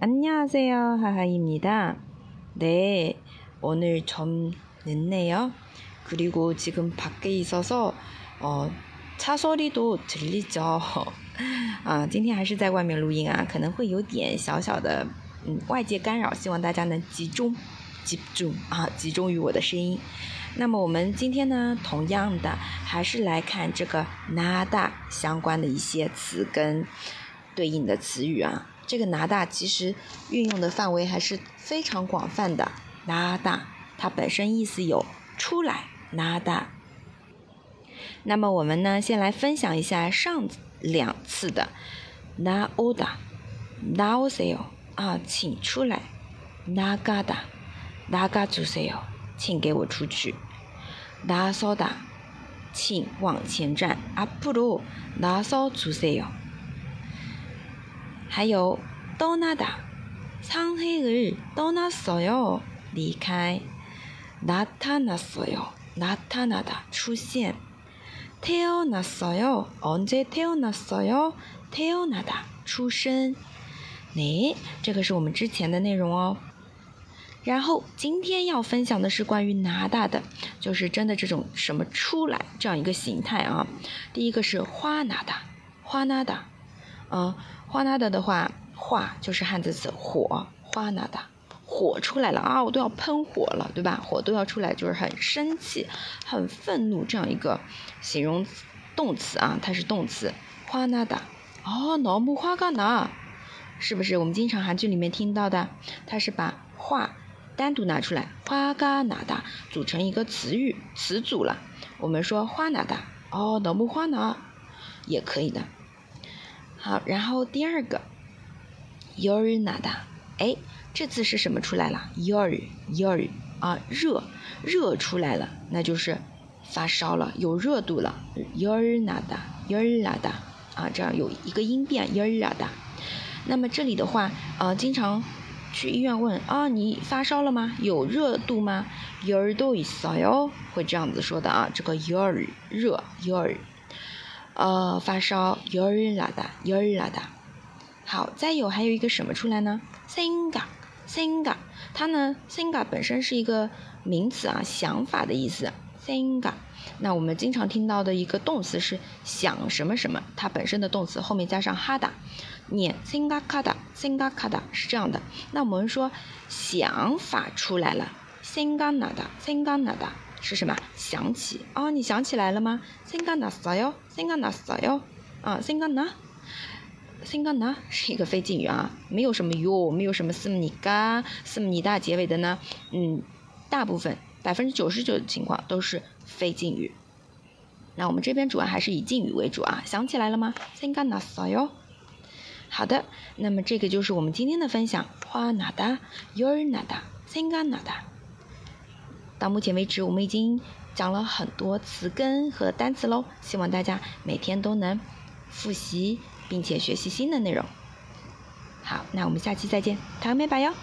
안녕하세요, 하하입니다. 네, 오늘 좀 늦네요. 그리고 지금 밖에 있어서 어, 차 소리도 들리죠. 啊，今天还是在外面录音啊，可能会有点小小的嗯外界干扰，希望大家能集中集中啊，集中于我的声音。那么我们今天呢，同样的还是来看这个 nada 相关的一些词跟对应的词语啊。 这个拿大其实运用的范围还是非常广泛的。拿大它本身意思有出来拿大。那么我们呢，先来分享一下上两次的拿欧达、拿欧塞哟啊，请出来拿嘎达、拿嘎住塞哟，请给我出去拿骚达，请往前站阿普鲁拿骚住塞哟。还有떠나다상해을떠났어 요， 离开。나타났어 요， 나타나다出现。태어났어 요， 언제태어났어 요？ 태어나다出生。诶，这个是我们之前的内容哦。然后今天要分享的是关于拿大的，就是真的这种什么出来这样一个形态啊。第一个是花拿大，花拿大，嗯。 花纳达的话，化就是汉字词火，花纳达，火出来了啊，我都要喷火了，对吧？火都要出来，就是很生气、很愤怒这样一个形容动词啊，它是动词。花纳达，哦，脑木花嘎拿，是不是我们经常韩剧里面听到的？它是把话单独拿出来，花嘎拿达组成一个词语词组了。我们说花纳达，哦，脑木花拿也可以的。好，然后第二个，your nada，哎，这次是什么出来了？your your 啊，热热出来了，那就是发烧了，有热度了。your nada your nada 啊，这样有一个音变 your nada。那么这里的话，呃，经常去医院问啊，你发烧了吗？有热度吗？your do is yo 会这样子说的啊，这个 your 热 your。呃，发烧，有儿啦的，有儿啦的。好，再有还有一个什么出来呢？singa，singa 它呢，singa 本身是一个名词啊，想法的意思。singa 那我们经常听到的一个动词是想什么什么，它本身的动词后面加上哈达念 singa kada，singa kada 是这样的。那我们说想法出来了，singa nada，singa nada。是什么？想起哦，你想起来了吗？Singana sayo，Singana sayo，啊，Singana，Singana 是一个非敬语啊，没有什么 you，没有什么斯姆尼嘎、斯姆尼大结尾的呢。嗯，大部分百分之九十九的情况都是非敬语。那我们这边主要还是以敬语为主啊。想起来了吗？Singana sayo。好的，那么这个就是我们今天的分享。花 nada，your nada，Singana。到目前为止，我们已经讲了很多词根和单词喽，希望大家每天都能复习并且学习新的内容。好，那我们下期再见，糖美拜哟。